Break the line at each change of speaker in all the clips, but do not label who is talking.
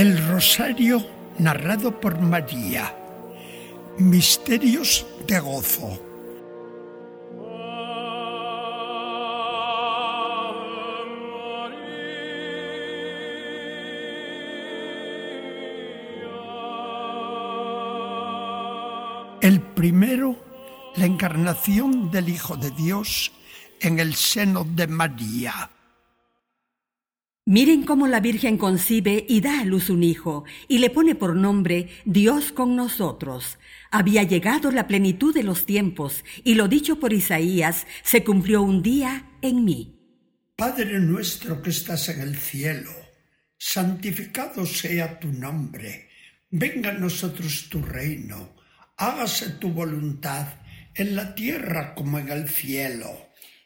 El rosario narrado por María. Misterios de gozo. El primero, la encarnación del Hijo de Dios en el seno de María.
Miren cómo la Virgen concibe y da a luz un hijo, y le pone por nombre Dios con nosotros. Había llegado la plenitud de los tiempos, y lo dicho por Isaías se cumplió un día en mí.
Padre nuestro que estás en el cielo, santificado sea tu nombre, venga a nosotros tu reino, hágase tu voluntad en la tierra como en el cielo.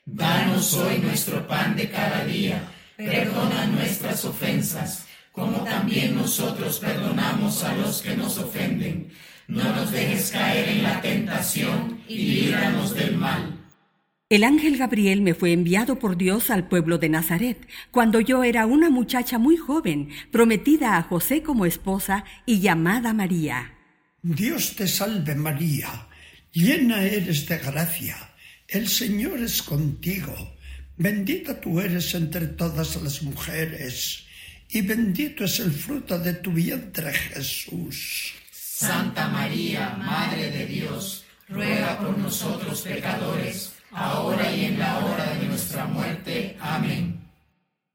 Danos hoy nuestro pan de cada día perdona nuestras ofensas, como también nosotros perdonamos a los que nos ofenden. No nos dejes caer en la tentación y líbranos del mal. El ángel Gabriel me fue enviado por Dios al pueblo de Nazaret,
cuando yo era una muchacha muy joven, prometida a José como esposa y llamada María.
Dios te salve María, llena eres de gracia, el Señor es contigo Bendita tú eres entre todas las mujeres, y bendito es el fruto de tu vientre, Jesús. Santa María, Madre de Dios, ruega por nosotros pecadores, ahora y en la hora de nuestra muerte. Amén.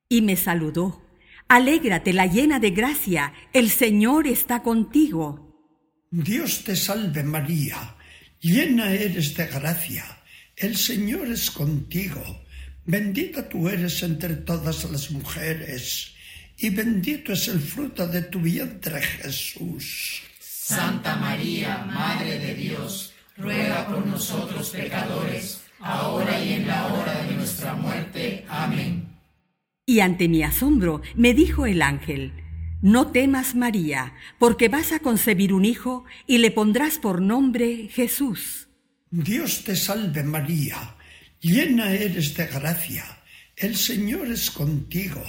Y me saludó. Alégrate la llena de gracia,
el Señor está contigo. Dios te salve María, llena eres de gracia, el Señor es contigo
Bendita tú eres entre todas las mujeres, y bendito es el fruto de tu vientre, Jesús. Santa María, Madre de Dios, ruega por nosotros pecadores, ahora y en la hora de nuestra muerte. Amén.
Y ante mi asombro me dijo el ángel, No temas, María, porque vas a concebir un hijo y le pondrás por nombre Jesús. Dios te salve, María llena eres de gracia, el Señor es contigo,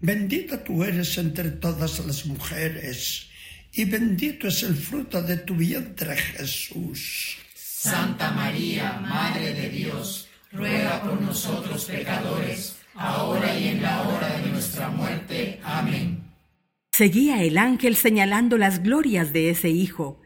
bendita tú eres entre todas las mujeres, y bendito es el fruto de tu vientre Jesús. Santa María, Madre de Dios, ruega por nosotros pecadores, ahora y en la hora de nuestra muerte. Amén.
Seguía el ángel señalando las glorias de ese hijo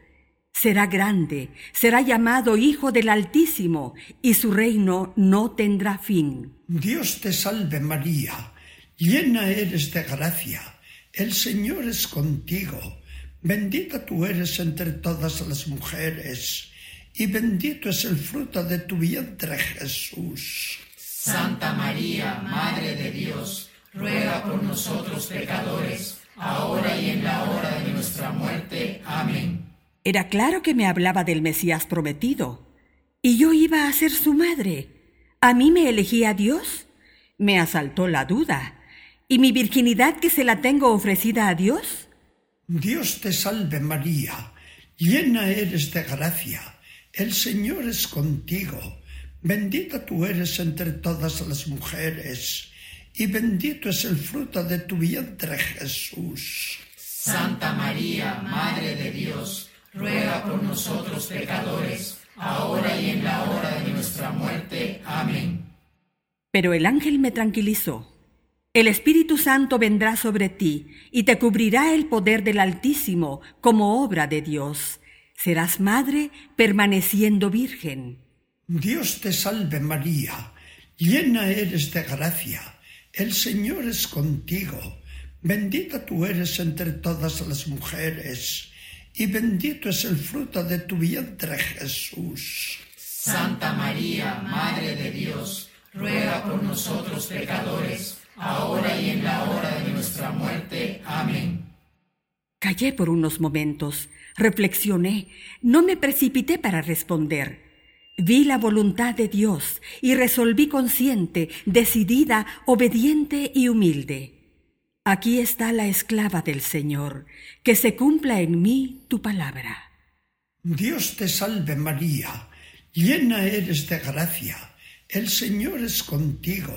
será grande, será llamado Hijo del Altísimo, y su reino no tendrá fin. Dios te salve María, llena eres de gracia, el Señor es contigo,
bendita tú eres entre todas las mujeres, y bendito es el fruto de tu vientre Jesús. Santa María, Madre de Dios, ruega por nosotros pecadores, ahora y en la hora de nuestra muerte. Amén.
Era claro que me hablaba del Mesías prometido. Y yo iba a ser su madre. ¿A mí me elegía Dios? Me asaltó la duda. ¿Y mi virginidad que se la tengo ofrecida a Dios?
Dios te salve María, llena eres de gracia, el Señor es contigo, bendita tú eres entre todas las mujeres, y bendito es el fruto de tu vientre Jesús. Santa María, Madre de Dios ruega por nosotros pecadores, ahora y en la hora de nuestra muerte. Amén. Pero el ángel me tranquilizó. El Espíritu Santo vendrá sobre ti
y te cubrirá el poder del Altísimo como obra de Dios. Serás madre permaneciendo virgen.
Dios te salve María, llena eres de gracia, el Señor es contigo, bendita tú eres entre todas las mujeres y bendito es el fruto de tu vientre, Jesús. Santa María, Madre de Dios, ruega por nosotros pecadores, ahora y en la hora de nuestra muerte. Amén. Callé por unos momentos, reflexioné, no me precipité para responder.
Vi la voluntad de Dios y resolví consciente, decidida, obediente y humilde. Aquí está la esclava del Señor, que se cumpla en mí tu palabra. Dios te salve María, llena eres de gracia, el Señor es contigo,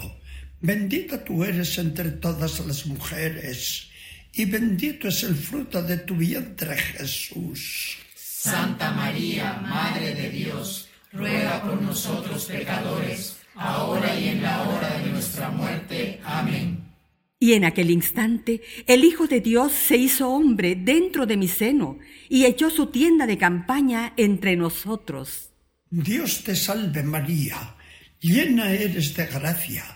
bendita tú eres entre todas las mujeres, y bendito es el fruto de tu vientre Jesús. Santa María, Madre de Dios, ruega por nosotros pecadores, ahora y en la hora de nuestra muerte. Amén.
Y en aquel instante el Hijo de Dios se hizo hombre dentro de mi seno y echó su tienda de campaña entre nosotros. Dios te salve María, llena eres de gracia,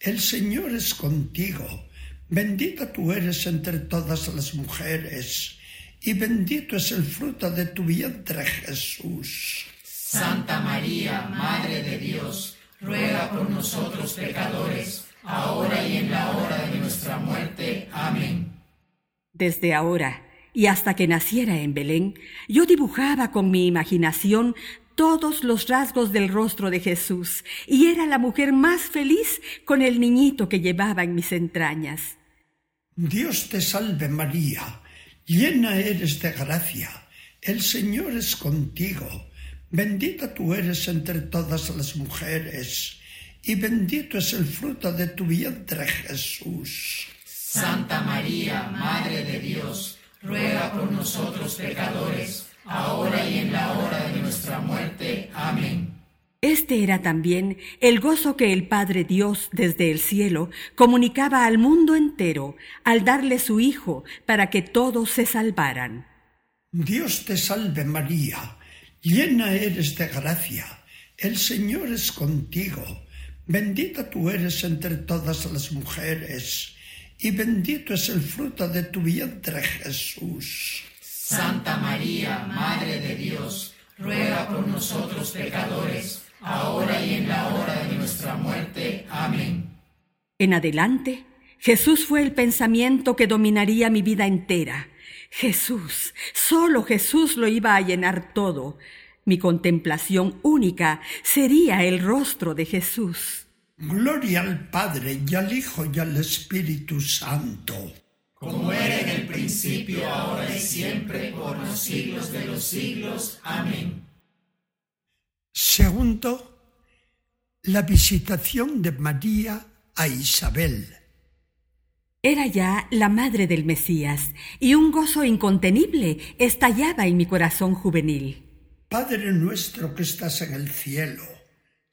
el Señor es contigo,
bendita tú eres entre todas las mujeres, y bendito es el fruto de tu vientre Jesús. Santa María, Madre de Dios, ruega por nosotros pecadores, ahora y
Desde ahora y hasta que naciera en Belén, yo dibujaba con mi imaginación todos los rasgos del rostro de Jesús y era la mujer más feliz con el niñito que llevaba en mis entrañas.
Dios te salve María, llena eres de gracia, el Señor es contigo, bendita tú eres entre todas las mujeres y bendito es el fruto de tu vientre Jesús. Santa María, Madre de Dios, ruega por nosotros pecadores, ahora y en la hora de nuestra muerte. Amén. Este era también el gozo que el Padre Dios desde el cielo
comunicaba al mundo entero al darle su Hijo para que todos se salvaran.
Dios te salve María, llena eres de gracia, el Señor es contigo, bendita tú eres entre todas las mujeres y bendito es el fruto de tu vientre, Jesús. Santa María, Madre de Dios, ruega por nosotros pecadores, ahora y en la hora de nuestra muerte. Amén. En adelante, Jesús fue el pensamiento que dominaría mi vida entera.
Jesús, solo Jesús lo iba a llenar todo. Mi contemplación única sería el rostro de Jesús.
Gloria al Padre y al Hijo y al Espíritu Santo. Como era en el principio, ahora y siempre, por los siglos de los siglos. Amén. Segundo, la visitación de María a Isabel.
Era ya la madre del Mesías, y un gozo incontenible estallaba en mi corazón juvenil.
Padre nuestro que estás en el cielo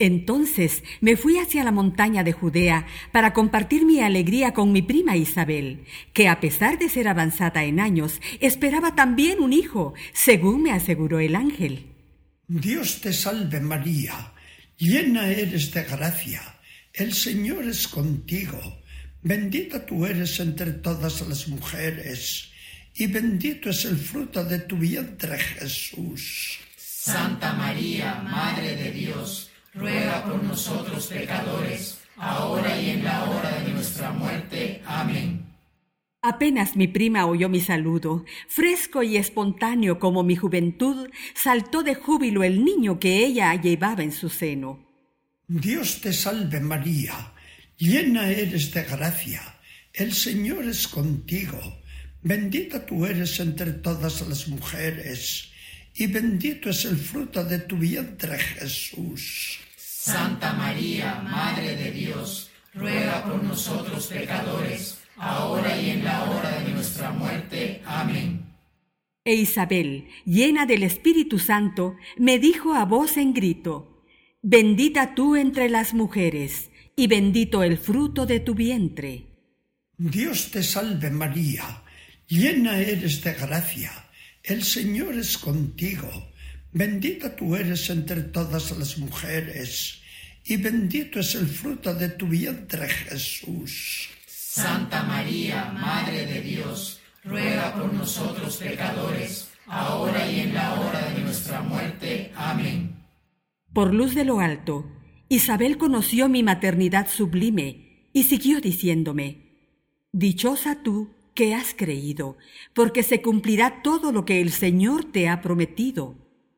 Entonces me fui hacia la montaña de Judea para compartir mi alegría con mi prima Isabel, que a pesar de ser avanzada en años, esperaba también un hijo, según me aseguró el ángel.
Dios te salve María, llena eres de gracia, el Señor es contigo, bendita tú eres entre todas las mujeres, y bendito es el fruto de tu vientre Jesús. Santa María, Madre de Dios, ruega por nosotros pecadores, ahora y en la hora de nuestra muerte. Amén. Apenas mi prima oyó mi saludo, fresco y espontáneo como mi juventud,
saltó de júbilo el niño que ella llevaba en su seno.
Dios te salve María, llena eres de gracia, el Señor es contigo, bendita tú eres entre todas las mujeres, y bendito es el fruto de tu vientre Jesús. Santa María, Madre de Dios, ruega por nosotros pecadores, ahora y en la hora de nuestra muerte. Amén. E Isabel, llena del Espíritu Santo, me dijo a voz en grito,
Bendita tú entre las mujeres, y bendito el fruto de tu vientre.
Dios te salve María, llena eres de gracia, el Señor es contigo Bendita tú eres entre todas las mujeres, y bendito es el fruto de tu vientre, Jesús. Santa María, Madre de Dios, ruega por nosotros pecadores, ahora y en la hora de nuestra muerte. Amén. Por luz de lo alto, Isabel conoció mi maternidad sublime
y siguió diciéndome, Dichosa tú que has creído, porque se cumplirá todo lo que el Señor te ha prometido.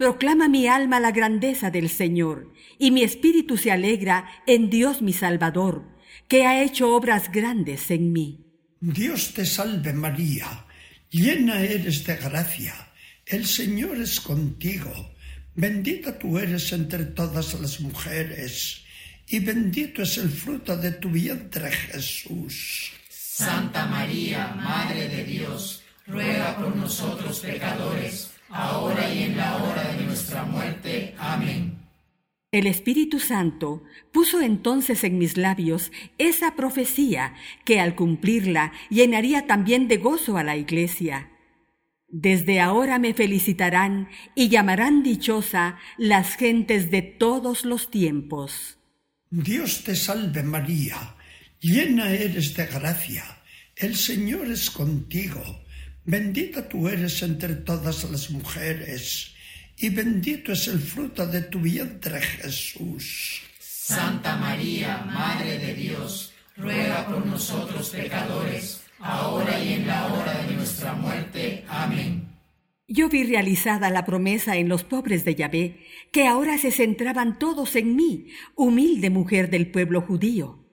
Proclama mi alma la grandeza del Señor, y mi espíritu se alegra en Dios mi Salvador, que ha hecho obras grandes en mí. Dios te salve María, llena eres de gracia, el Señor es contigo,
bendita tú eres entre todas las mujeres, y bendito es el fruto de tu vientre Jesús. Santa María, Madre de Dios, ruega por nosotros pecadores ahora y en la hora de nuestra muerte. Amén.
El Espíritu Santo puso entonces en mis labios esa profecía que al cumplirla llenaría también de gozo a la iglesia. Desde ahora me felicitarán y llamarán dichosa las gentes de todos los tiempos.
Dios te salve María, llena eres de gracia, el Señor es contigo Bendita tú eres entre todas las mujeres, y bendito es el fruto de tu vientre, Jesús. Santa María, Madre de Dios, ruega por nosotros pecadores, ahora y en la hora de nuestra muerte. Amén. Yo vi realizada la promesa en los pobres de Yahvé,
que ahora se centraban todos en mí, humilde mujer del pueblo judío.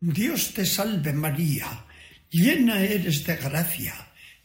Dios te salve María, llena eres de gracia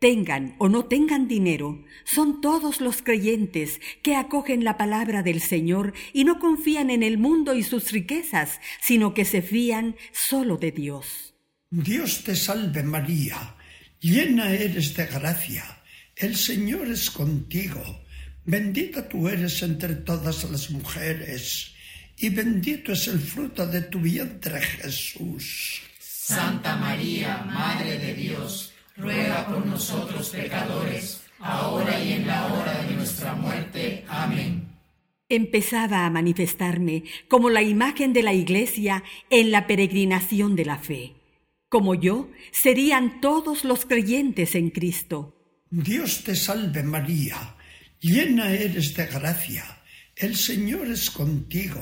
tengan o no tengan dinero,
son todos los creyentes que acogen la palabra del Señor y no confían en el mundo y sus riquezas, sino que se fían solo de Dios. Dios te salve María, llena eres de gracia, el Señor es contigo,
bendita tú eres entre todas las mujeres, y bendito es el fruto de tu vientre Jesús. Santa María, Madre de Dios, ruega por nosotros pecadores, ahora y en la hora de nuestra muerte. Amén.
Empezaba a manifestarme como la imagen de la iglesia en la peregrinación de la fe. Como yo, serían todos los creyentes en Cristo. Dios te salve María, llena eres de gracia, el Señor es contigo,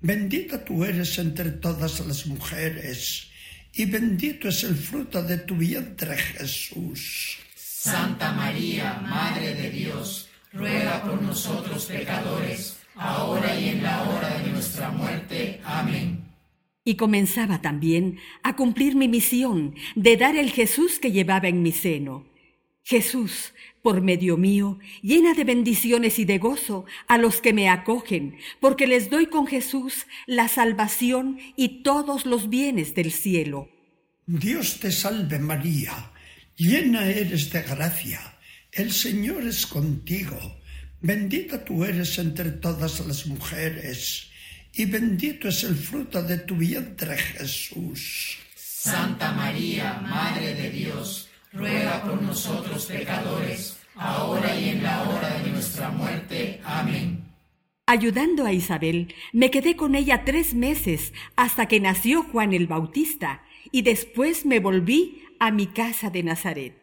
bendita tú eres entre todas las mujeres y bendito es el fruto de tu vientre, Jesús. Santa María, Madre de Dios, ruega por nosotros pecadores, ahora y en la hora de nuestra muerte. Amén.
Y comenzaba también a cumplir mi misión de dar el Jesús que llevaba en mi seno. Jesús, por medio mío, llena de bendiciones y de gozo a los que me acogen, porque les doy con Jesús la salvación y todos los bienes del cielo. Dios te salve María, llena eres de gracia, el Señor es contigo,
bendita tú eres entre todas las mujeres, y bendito es el fruto de tu vientre Jesús. Santa María, Madre de Dios, ruega por nosotros pecadores, ahora y en la hora de nuestra muerte. Amén.
Ayudando a Isabel, me quedé con ella tres meses hasta que nació Juan el Bautista, y después me volví a mi casa de Nazaret.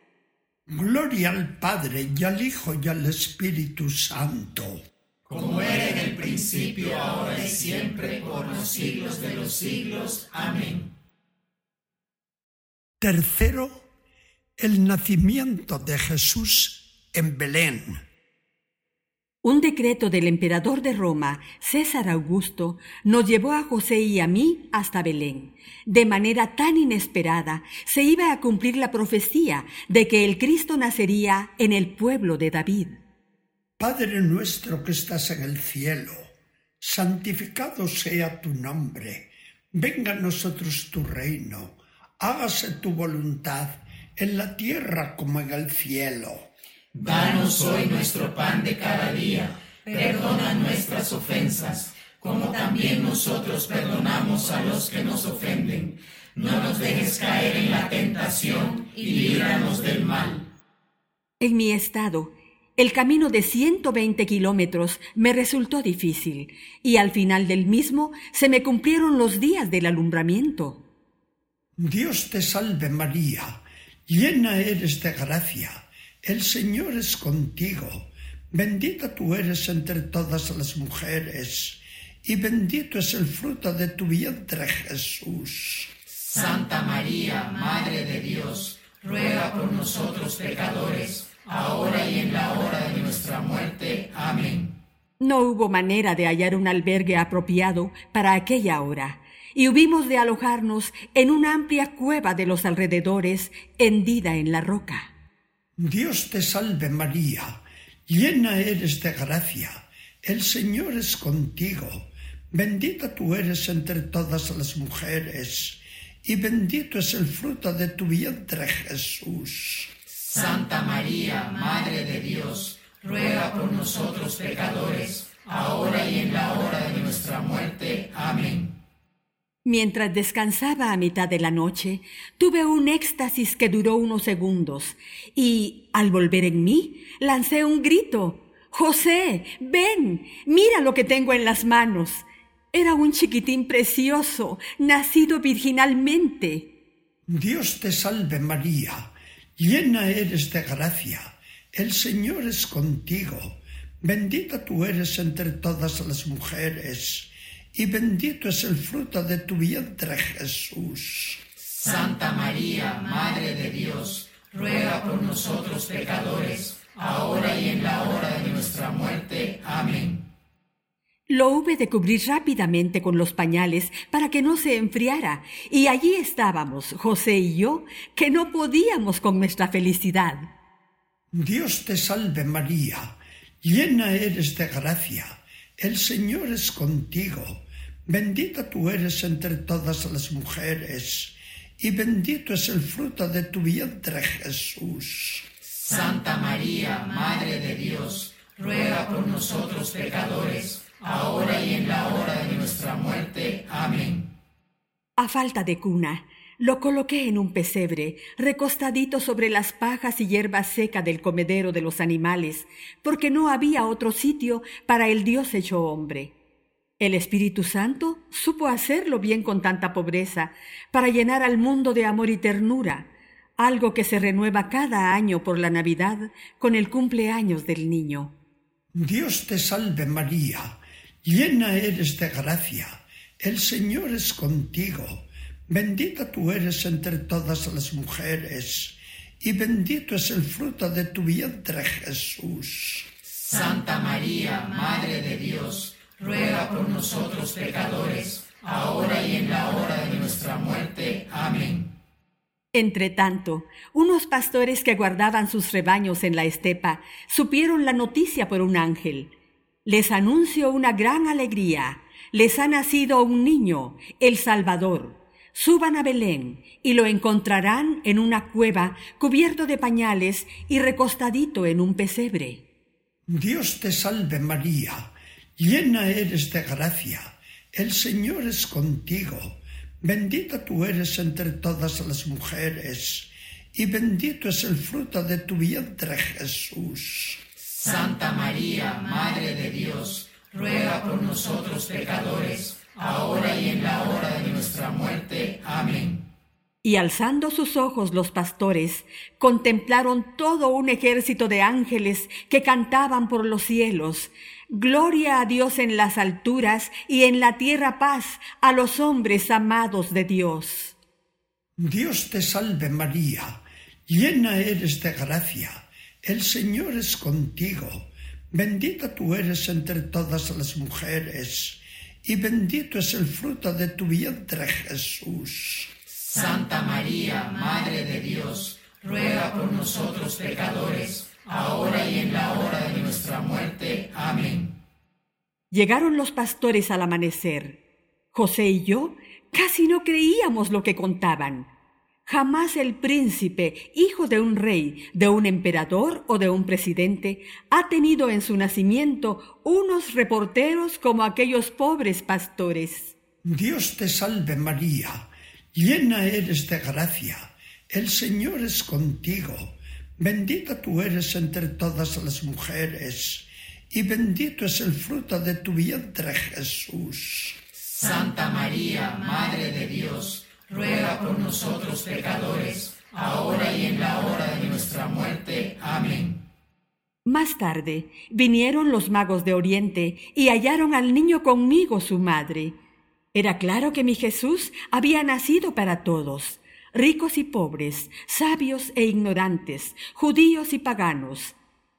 Gloria al Padre y al Hijo y al Espíritu Santo.
Como era en el principio, ahora y siempre, por los siglos de los siglos. Amén. Tercero el nacimiento de Jesús en Belén.
Un decreto del emperador de Roma, César Augusto, nos llevó a José y a mí hasta Belén. De manera tan inesperada se iba a cumplir la profecía de que el Cristo nacería en el pueblo de David.
Padre nuestro que estás en el cielo, santificado sea tu nombre, venga a nosotros tu reino, hágase tu voluntad en la tierra como en el cielo. Danos hoy nuestro pan de cada día, perdona nuestras ofensas, como también nosotros perdonamos a los que nos ofenden. No nos dejes caer en la tentación y líbranos del mal.
En mi estado, el camino de 120 kilómetros me resultó difícil y al final del mismo se me cumplieron los días del alumbramiento. Dios te salve María llena eres de gracia, el Señor es contigo,
bendita tú eres entre todas las mujeres, y bendito es el fruto de tu vientre Jesús. Santa María, Madre de Dios, ruega por nosotros pecadores, ahora y en la hora de nuestra muerte. Amén.
No hubo manera de hallar un albergue apropiado para aquella hora y hubimos de alojarnos en una amplia cueva de los alrededores, hendida en la roca. Dios te salve María, llena eres de gracia, el Señor es contigo,
bendita tú eres entre todas las mujeres, y bendito es el fruto de tu vientre Jesús. Santa María, Madre de Dios, ruega por nosotros pecadores, ahora y en la hora de nuestra muerte. Amén.
Mientras descansaba a mitad de la noche, tuve un éxtasis que duró unos segundos y, al volver en mí, lancé un grito. José, ven, mira lo que tengo en las manos. Era un chiquitín precioso, nacido virginalmente.
Dios te salve María, llena eres de gracia, el Señor es contigo, bendita tú eres entre todas las mujeres y bendito es el fruto de tu vientre, Jesús. Santa María, Madre de Dios, ruega por nosotros pecadores, ahora y en la hora de nuestra muerte. Amén. Lo hube de cubrir rápidamente con los pañales para que no se enfriara,
y allí estábamos, José y yo, que no podíamos con nuestra felicidad.
Dios te salve María, llena eres de gracia, el Señor es contigo Bendita tú eres entre todas las mujeres, y bendito es el fruto de tu vientre, Jesús. Santa María, Madre de Dios, ruega por nosotros pecadores, ahora y en la hora de nuestra muerte. Amén. A falta de cuna, lo coloqué en un pesebre, recostadito sobre las
pajas y hierba seca del comedero de los animales, porque no había otro sitio para el Dios hecho hombre. El Espíritu Santo supo hacerlo bien con tanta pobreza, para llenar al mundo de amor y ternura, algo que se renueva cada año por la Navidad con el cumpleaños del niño.
Dios te salve María, llena eres de gracia, el Señor es contigo, bendita tú eres entre todas las mujeres, y bendito es el fruto de tu vientre Jesús. Santa María, Madre de Dios, ruega por nosotros pecadores, ahora y en la hora de nuestra muerte. Amén. Entretanto, unos pastores que guardaban sus rebaños en la estepa
supieron la noticia por un ángel. Les anuncio una gran alegría. Les ha nacido un niño, el Salvador. Suban a Belén y lo encontrarán en una cueva cubierto de pañales y recostadito en un pesebre.
Dios te salve María llena eres de gracia, el Señor es contigo, bendita tú eres entre todas las mujeres, y bendito es el fruto de tu vientre Jesús. Santa María, Madre de Dios, ruega por nosotros pecadores, ahora y en la hora de nuestra muerte. Amén. Y alzando sus ojos los pastores, contemplaron todo un ejército de ángeles
que cantaban por los cielos Gloria a Dios en las alturas y en la tierra paz a los hombres amados de Dios.
Dios te salve María, llena eres de gracia, el Señor es contigo, bendita tú eres entre todas las mujeres, y bendito es el fruto de tu vientre Jesús. Santa María, Madre de Dios, ruega por nosotros pecadores, Llegaron los pastores al amanecer. José y yo casi no creíamos lo que contaban.
Jamás el príncipe, hijo de un rey, de un emperador o de un presidente, ha tenido en su nacimiento unos reporteros como aquellos pobres pastores. Dios te salve María, llena eres de gracia, el Señor es contigo,
bendita tú eres entre todas las mujeres y bendito es el fruto de tu vientre, Jesús. Santa María, Madre de Dios, ruega por nosotros pecadores, ahora y en la hora de nuestra muerte. Amén.
Más tarde vinieron los magos de Oriente y hallaron al niño conmigo su madre. Era claro que mi Jesús había nacido para todos, ricos y pobres, sabios e ignorantes, judíos y paganos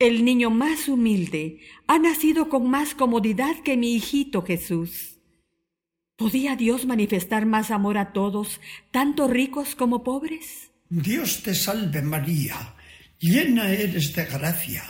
El niño más humilde ha nacido con más comodidad que mi hijito Jesús.
¿Podía Dios manifestar más amor a todos, tanto ricos como pobres?
Dios te salve María, llena eres de gracia,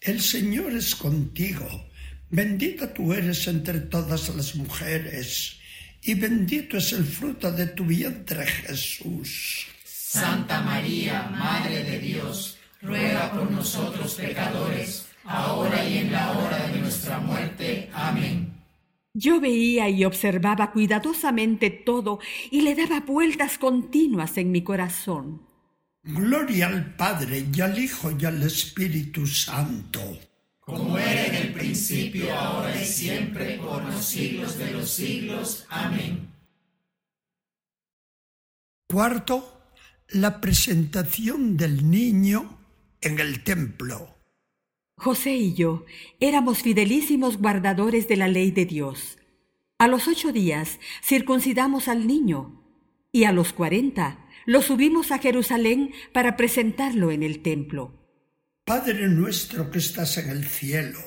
el Señor es contigo, bendita tú eres entre todas las mujeres, y bendito es el fruto de tu vientre Jesús. Santa María, Madre de Dios, ruega por nosotros pecadores, ahora y en la hora de nuestra muerte. Amén. Yo veía y observaba cuidadosamente todo y le daba vueltas continuas en mi corazón. Gloria al Padre y al Hijo y al Espíritu Santo. Como era en el principio, ahora y siempre, por los siglos de los siglos. Amén. Cuarto, la presentación del niño en el templo.
José y yo éramos fidelísimos guardadores de la ley de Dios. A los ocho días circuncidamos al niño y a los cuarenta lo subimos a Jerusalén para presentarlo en el templo.
Padre nuestro que estás en el cielo,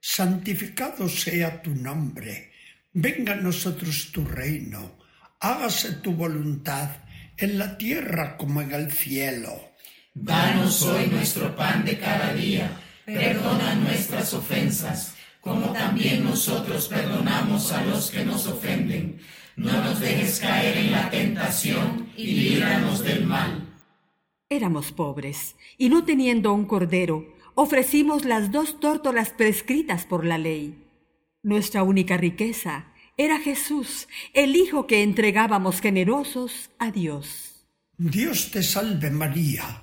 santificado sea tu nombre, venga a nosotros tu reino, hágase tu voluntad en la tierra como en el cielo. Danos hoy nuestro pan de cada día. Perdona nuestras ofensas, como también nosotros perdonamos a los que nos ofenden. No nos dejes caer en la tentación y líbranos del mal.
Éramos pobres, y no teniendo un cordero, ofrecimos las dos tórtolas prescritas por la ley. Nuestra única riqueza era Jesús, el Hijo que entregábamos generosos a Dios.
Dios te salve María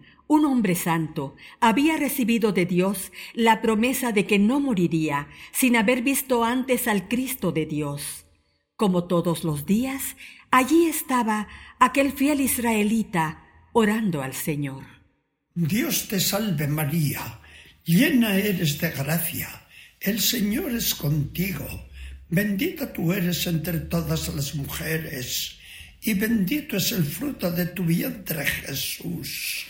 un hombre santo, había recibido de Dios la promesa de que no moriría
sin haber visto antes al Cristo de Dios. Como todos los días, allí estaba aquel fiel israelita orando al Señor.
Dios te salve María, llena eres de gracia, el Señor es contigo, bendita tú eres entre todas las mujeres, y bendito es el fruto de tu vientre Jesús.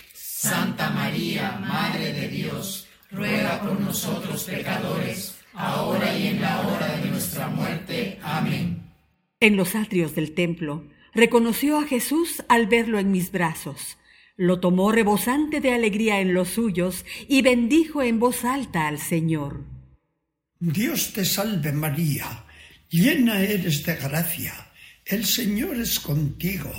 Santa María, Madre de Dios, ruega por nosotros pecadores, ahora y en la hora de nuestra muerte. Amén. En los atrios del templo, reconoció a Jesús al verlo en mis brazos.
Lo tomó rebosante de alegría en los suyos y bendijo en voz alta al Señor.
Dios te salve María, llena eres de gracia, el Señor es contigo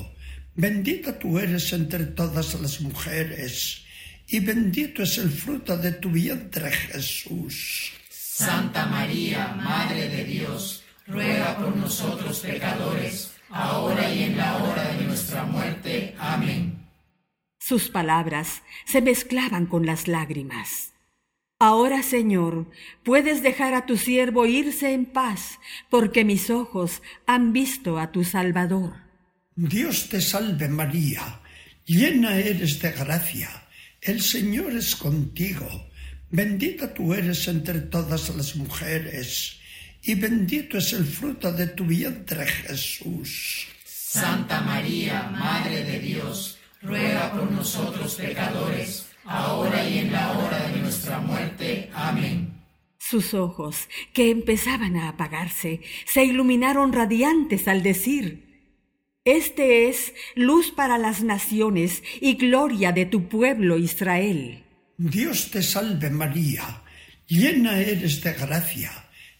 Bendita tú eres entre todas las mujeres, y bendito es el fruto de tu vientre, Jesús. Santa María, Madre de Dios, ruega por nosotros pecadores, ahora y en la hora de nuestra muerte. Amén. Sus palabras se mezclaban con las lágrimas.
Ahora, Señor, puedes dejar a tu siervo irse en paz, porque mis ojos han visto a tu Salvador.
Dios te salve María, llena eres de gracia, el Señor es contigo, bendita tú eres entre todas las mujeres, y bendito es el fruto de tu vientre Jesús. Santa María, Madre de Dios, ruega por nosotros pecadores, ahora y en la hora de nuestra muerte. Amén. Sus ojos, que empezaban a apagarse, se iluminaron radiantes al decir,
este es luz para las naciones y gloria de tu pueblo Israel.
Dios te salve María, llena eres de gracia,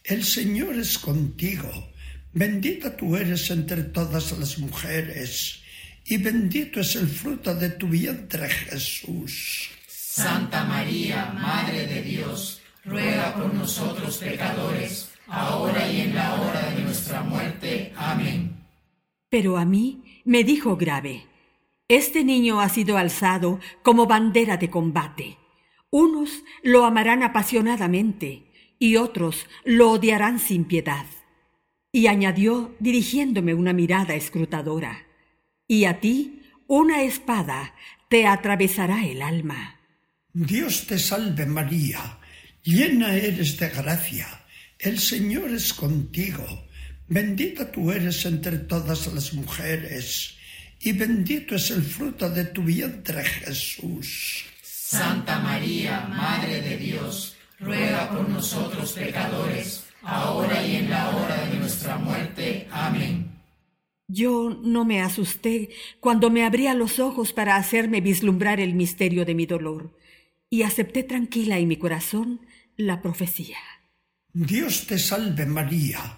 el Señor es contigo, bendita tú eres entre todas las mujeres, y bendito es el fruto de tu vientre Jesús. Santa María, Madre de Dios, ruega por nosotros pecadores, ahora y en la hora de nuestra muerte. Amén. Pero a mí me dijo grave, Este niño ha sido alzado como bandera de combate.
Unos lo amarán apasionadamente y otros lo odiarán sin piedad. Y añadió, dirigiéndome una mirada escrutadora, Y a ti una espada te atravesará el alma.
Dios te salve María, llena eres de gracia, el Señor es contigo Bendita tú eres entre todas las mujeres, y bendito es el fruto de tu vientre, Jesús. Santa María, Madre de Dios, ruega por nosotros pecadores, ahora y en la hora de nuestra muerte. Amén. Yo no me asusté cuando me abría los ojos para hacerme vislumbrar el
misterio de mi dolor, y acepté tranquila en mi corazón la profecía.
Dios te salve María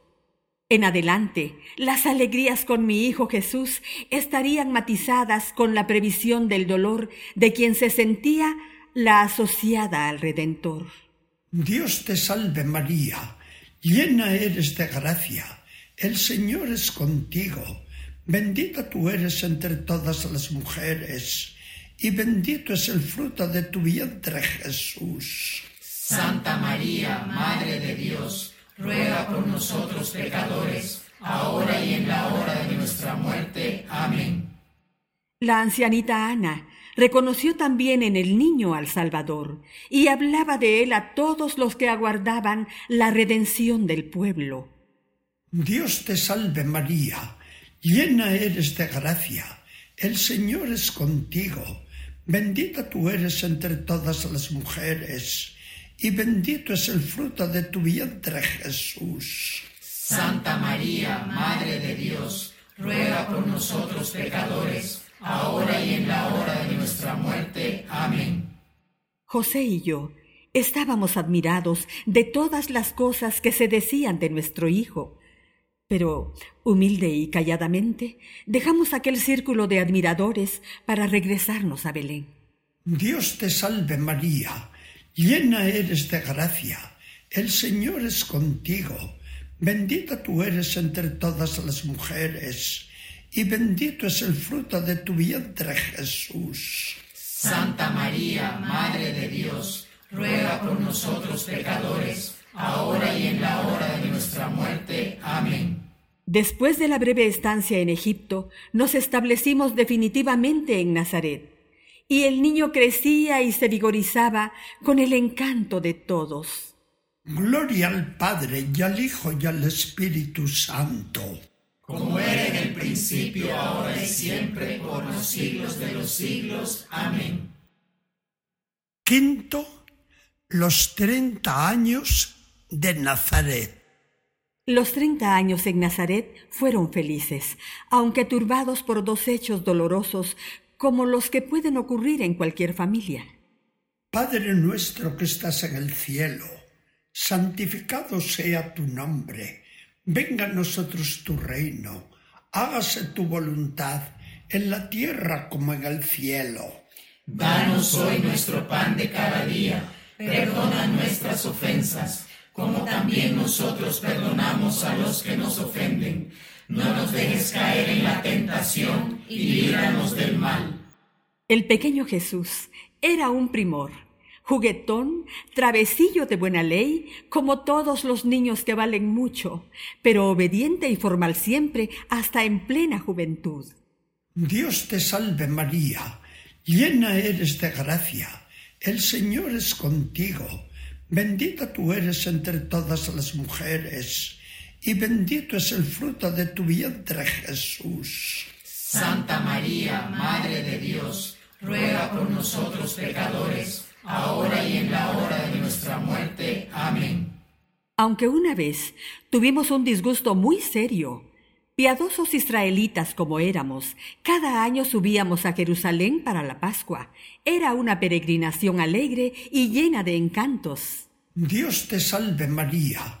en adelante, las alegrías con mi Hijo Jesús
estarían matizadas con la previsión del dolor de quien se sentía la asociada al Redentor.
Dios te salve María, llena eres de gracia, el Señor es contigo, bendita tú eres entre todas las mujeres, y bendito es el fruto de tu vientre Jesús. Santa María, Madre de Dios, ruega por nosotros pecadores, ahora y en la hora de nuestra muerte. Amén. La ancianita Ana reconoció también en el niño al Salvador
y hablaba de él a todos los que aguardaban la redención del pueblo.
Dios te salve María, llena eres de gracia, el Señor es contigo, bendita tú eres entre todas las mujeres y bendito es el fruto de tu vientre, Jesús. Santa María, Madre de Dios, ruega por nosotros pecadores, ahora y en la hora de nuestra muerte. Amén. José y yo estábamos admirados de todas las cosas que se decían de nuestro Hijo.
Pero, humilde y calladamente, dejamos aquel círculo de admiradores para regresarnos a Belén.
Dios te salve María llena eres de gracia, el Señor es contigo, bendita tú eres entre todas las mujeres, y bendito es el fruto de tu vientre Jesús. Santa María, Madre de Dios, ruega por nosotros pecadores, ahora y en la hora de nuestra muerte. Amén. Después de la breve estancia en Egipto, nos establecimos definitivamente en Nazaret
y el niño crecía y se vigorizaba con el encanto de todos.
Gloria al Padre y al Hijo y al Espíritu Santo. Como era en el principio, ahora y siempre, por los siglos de los siglos. Amén. Quinto, los treinta años de Nazaret.
Los treinta años en Nazaret fueron felices, aunque turbados por dos hechos dolorosos como los que pueden ocurrir en cualquier familia. Padre nuestro que estás en el cielo, santificado sea tu nombre, venga a nosotros tu reino,
hágase tu voluntad en la tierra como en el cielo.
Danos hoy nuestro pan de cada día, perdona nuestras ofensas, como también nosotros perdonamos a los que nos ofenden no nos dejes caer en la tentación y líbranos del mal.
El pequeño Jesús era un primor, juguetón, travesillo de buena ley, como todos los niños que valen mucho, pero obediente y formal siempre, hasta en plena juventud.
Dios te salve María, llena eres de gracia, el Señor es contigo, bendita tú eres entre todas las mujeres y bendito es el fruto de tu vientre, Jesús.
Santa María, Madre de Dios, ruega por nosotros pecadores, ahora y en la hora de nuestra muerte. Amén.
Aunque una vez tuvimos un disgusto muy serio, Piadosos israelitas como éramos, cada año subíamos a Jerusalén para la Pascua. Era una peregrinación alegre y llena de encantos.
Dios te salve María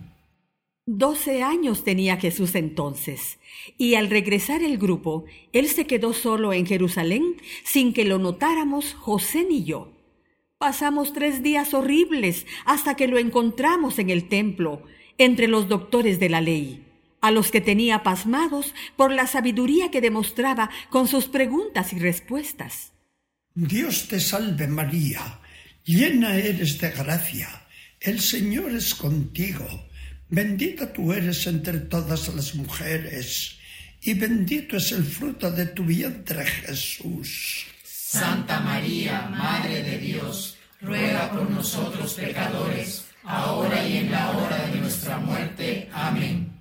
Doce años tenía Jesús entonces, y al regresar el grupo, él se quedó solo en Jerusalén sin que lo notáramos José ni yo. Pasamos tres días horribles hasta que lo encontramos en el templo, entre los doctores de la ley, a los que tenía pasmados por la sabiduría que demostraba con sus preguntas y respuestas.
Dios te salve María, llena eres de gracia, el Señor es contigo Bendita tú eres entre todas las mujeres, y bendito es el fruto de tu vientre, Jesús.
Santa María, Madre de Dios, ruega por nosotros pecadores, ahora y en la hora de nuestra muerte. Amén.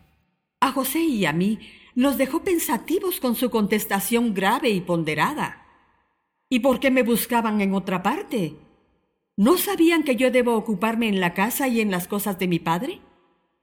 A José y a mí nos dejó pensativos con su contestación grave y ponderada. ¿Y por qué me buscaban en otra parte? ¿No sabían que yo debo ocuparme en la casa y en las cosas de mi padre?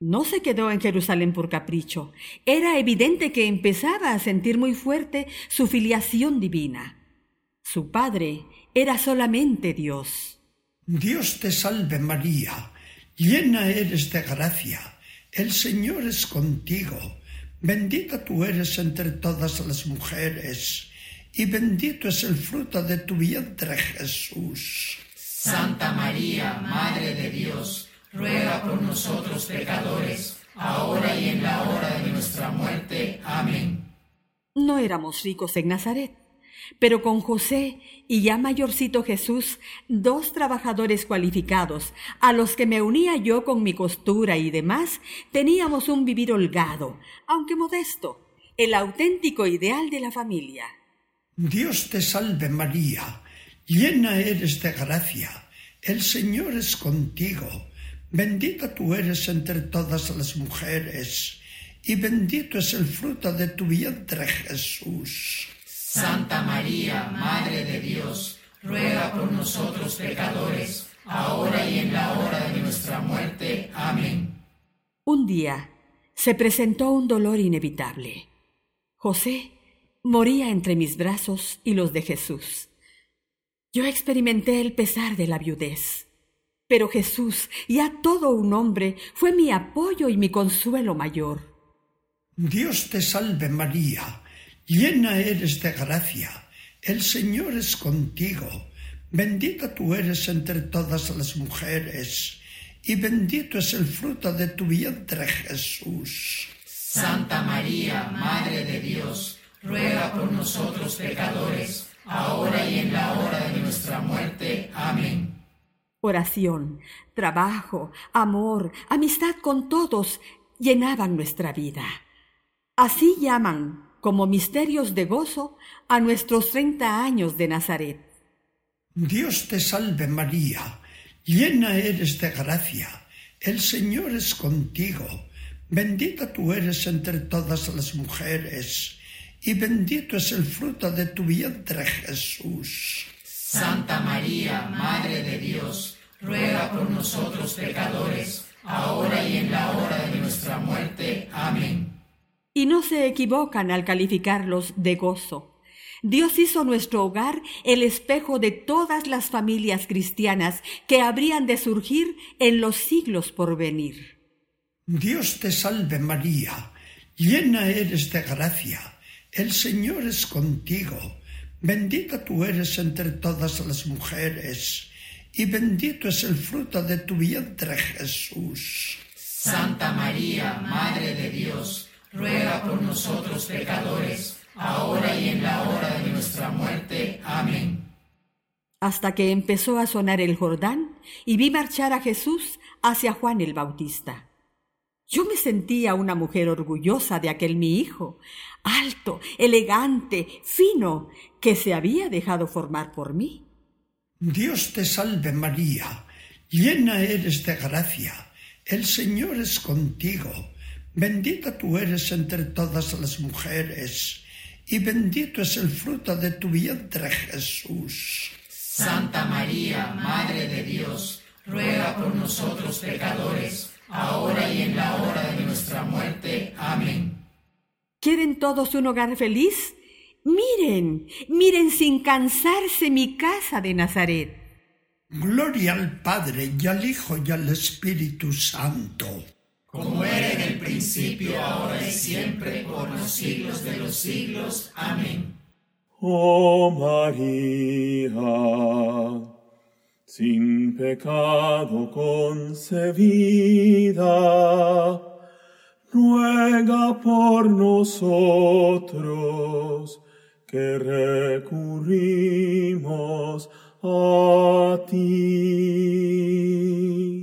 No se quedó en Jerusalén por capricho. Era evidente que empezaba a sentir muy fuerte su filiación divina. Su padre era solamente Dios.
Dios te salve María, llena eres de gracia, el Señor es contigo, bendita tú eres entre todas las mujeres, y bendito es el fruto de tu vientre Jesús.
Santa María, Madre de Dios ruega por nosotros pecadores, ahora y en la hora de nuestra muerte. Amén.
No éramos ricos en Nazaret, pero con José y ya mayorcito Jesús, dos trabajadores cualificados, a los que me unía yo con mi costura y demás, teníamos un vivir holgado, aunque modesto, el auténtico ideal de la familia.
Dios te salve María, llena eres de gracia, el Señor es contigo Bendita tú eres entre todas las mujeres, y bendito es el fruto de tu vientre, Jesús.
Santa María, Madre de Dios, ruega por nosotros pecadores, ahora y en la hora de nuestra muerte. Amén.
Un día se presentó un dolor inevitable. José moría entre mis brazos y los de Jesús. Yo experimenté el pesar de la viudez pero Jesús, a todo un hombre, fue mi apoyo y mi consuelo mayor.
Dios te salve María, llena eres de gracia, el Señor es contigo, bendita tú eres entre todas las mujeres, y bendito es el fruto de tu vientre Jesús.
Santa María, Madre de Dios, ruega por nosotros pecadores, ahora y en la hora de nuestra muerte. Amén.
Oración, trabajo, amor, amistad con todos llenaban nuestra vida. Así llaman, como misterios de gozo, a nuestros treinta años de Nazaret.
Dios te salve María, llena eres de gracia, el Señor es contigo, bendita tú eres entre todas las mujeres, y bendito es el fruto de tu vientre Jesús.
Santa María, Madre de Dios, ruega por nosotros pecadores, ahora y en la hora de nuestra muerte. Amén.
Y no se equivocan al calificarlos de gozo. Dios hizo nuestro hogar el espejo de todas las familias cristianas que habrían de surgir en los siglos por venir.
Dios te salve María, llena eres de gracia, el Señor es contigo Bendita tú eres entre todas las mujeres, y bendito es el fruto de tu vientre, Jesús.
Santa María, Madre de Dios, ruega por nosotros pecadores, ahora y en la hora de nuestra muerte. Amén.
Hasta que empezó a sonar el Jordán, y vi marchar a Jesús hacia Juan el Bautista. Yo me sentía una mujer orgullosa de aquel mi hijo, alto, elegante, fino, que se había dejado formar por mí.
Dios te salve María, llena eres de gracia, el Señor es contigo, bendita tú eres entre todas las mujeres, y bendito es el fruto de tu vientre Jesús.
Santa María, Madre de Dios, ruega por nosotros pecadores, ahora y en la hora de nuestra muerte. Amén.
¿Quieren todos un hogar feliz? Miren, miren sin cansarse mi casa de Nazaret.
Gloria al Padre y al Hijo y al Espíritu Santo.
Como era en el principio, ahora y siempre, por los siglos de los siglos. Amén.
Oh María sin pecado concebida, ruega por nosotros que recurrimos a ti.